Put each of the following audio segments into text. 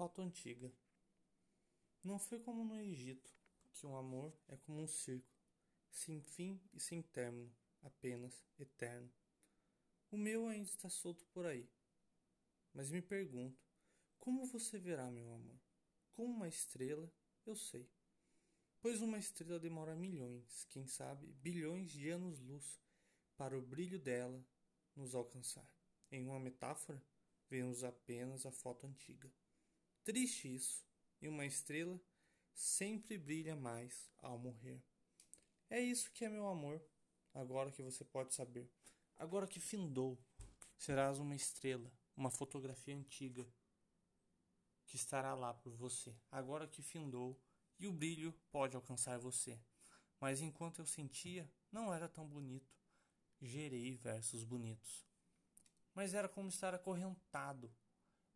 Foto antiga. Não foi como no Egito, que um amor é como um círculo, sem fim e sem término, apenas eterno. O meu ainda está solto por aí. Mas me pergunto, como você verá meu amor? Como uma estrela, eu sei. Pois uma estrela demora milhões, quem sabe bilhões de anos-luz para o brilho dela nos alcançar. Em uma metáfora, vemos apenas a foto antiga. Triste isso, e uma estrela sempre brilha mais ao morrer. É isso que é meu amor, agora que você pode saber. Agora que findou, serás uma estrela, uma fotografia antiga que estará lá por você. Agora que findou e o brilho pode alcançar você. Mas enquanto eu sentia, não era tão bonito. Gerei versos bonitos. Mas era como estar acorrentado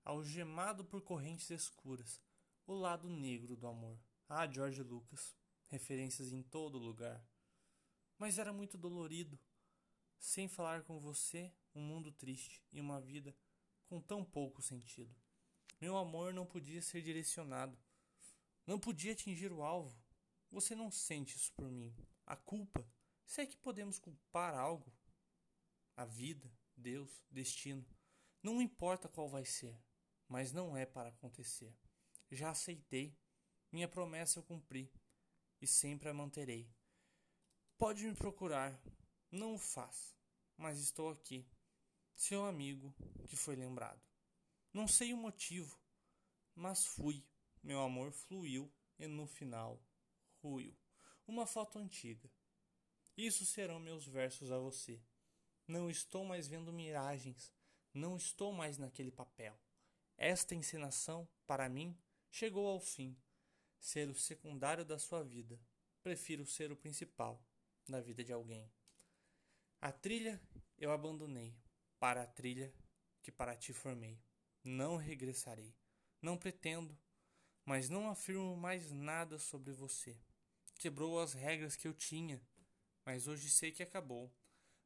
algemado por correntes escuras, o lado negro do amor. Ah, George Lucas, referências em todo lugar. Mas era muito dolorido, sem falar com você, um mundo triste e uma vida com tão pouco sentido. Meu amor não podia ser direcionado, não podia atingir o alvo. Você não sente isso por mim. A culpa, se é que podemos culpar algo, a vida, Deus, destino, não importa qual vai ser mas não é para acontecer. Já aceitei, minha promessa eu cumpri e sempre a manterei. Pode me procurar, não o faz, mas estou aqui, seu amigo que foi lembrado. Não sei o motivo, mas fui, meu amor fluiu e no final ruiu. Uma foto antiga. Isso serão meus versos a você. Não estou mais vendo miragens, não estou mais naquele papel. Esta encenação, para mim, chegou ao fim. Ser o secundário da sua vida. Prefiro ser o principal da vida de alguém. A trilha eu abandonei para a trilha que para ti formei. Não regressarei. Não pretendo, mas não afirmo mais nada sobre você. Quebrou as regras que eu tinha, mas hoje sei que acabou.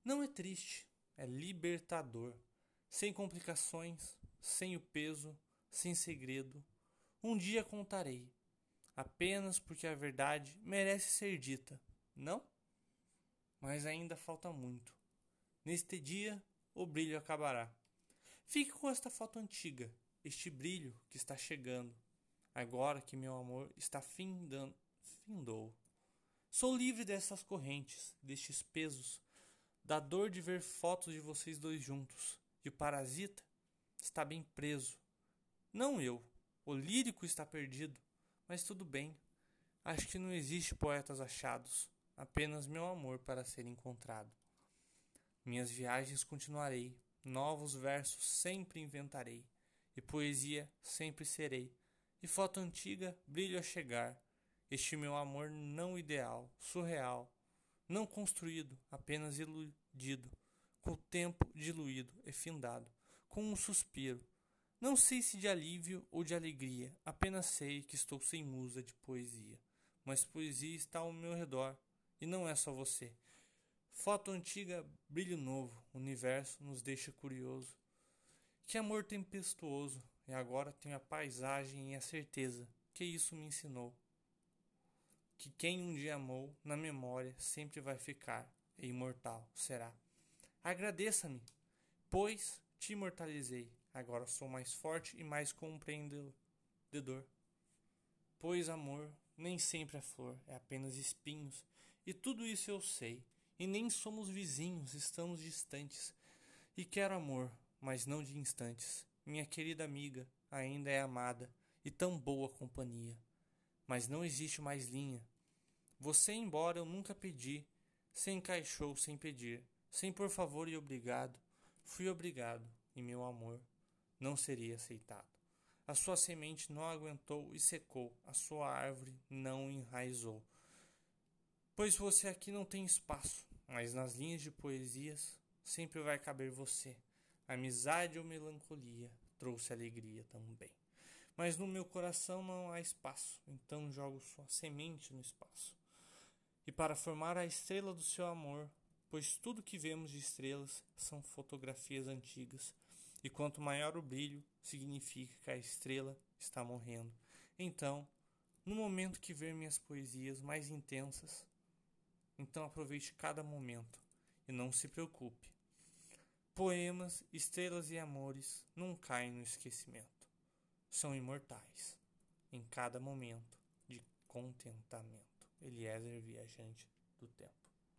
Não é triste, é libertador. Sem complicações, sem o peso, sem segredo. Um dia contarei, apenas porque a verdade merece ser dita, não? Mas ainda falta muito. Neste dia, o brilho acabará. Fique com esta foto antiga, este brilho que está chegando, agora que meu amor está findando, findou. Sou livre dessas correntes, destes pesos, da dor de ver fotos de vocês dois juntos. E o parasita está bem preso. Não eu. O lírico está perdido. Mas tudo bem. Acho que não existe poetas achados, apenas meu amor para ser encontrado. Minhas viagens continuarei, novos versos sempre inventarei, e poesia sempre serei, e foto antiga brilho a chegar. Este meu amor não ideal, surreal, não construído, apenas iludido, com o tempo diluído e findado com um suspiro. Não sei se de alívio ou de alegria, apenas sei que estou sem musa de poesia. Mas poesia está ao meu redor, e não é só você. Foto antiga, brilho novo, universo nos deixa curioso. Que amor tempestuoso, e agora tenho a paisagem e a certeza que isso me ensinou. Que quem um dia amou, na memória, sempre vai ficar, e imortal será. Agradeça-me, pois te imortalizei, agora sou mais forte e mais compreendedor. Pois amor nem sempre é flor, é apenas espinhos, e tudo isso eu sei. E nem somos vizinhos, estamos distantes. E quero amor, mas não de instantes. Minha querida amiga ainda é amada e tão boa companhia. Mas não existe mais linha. Você, embora eu nunca pedi, se encaixou sem pedir, sem por favor e obrigado. Fui obrigado, e meu amor não seria aceitado. A sua semente não aguentou e secou, a sua árvore não enraizou. Pois você aqui não tem espaço, mas nas linhas de poesias sempre vai caber você. Amizade ou melancolia trouxe alegria também. Mas no meu coração não há espaço, então jogo sua semente no espaço. E para formar a estrela do seu amor, pois tudo que vemos de estrelas são fotografias antigas. E quanto maior o brilho, significa que a estrela está morrendo. Então, no momento que ver minhas poesias mais intensas, então aproveite cada momento e não se preocupe. Poemas, estrelas e amores não caem no esquecimento. São imortais em cada momento de contentamento. Eliezer, viajante do tempo.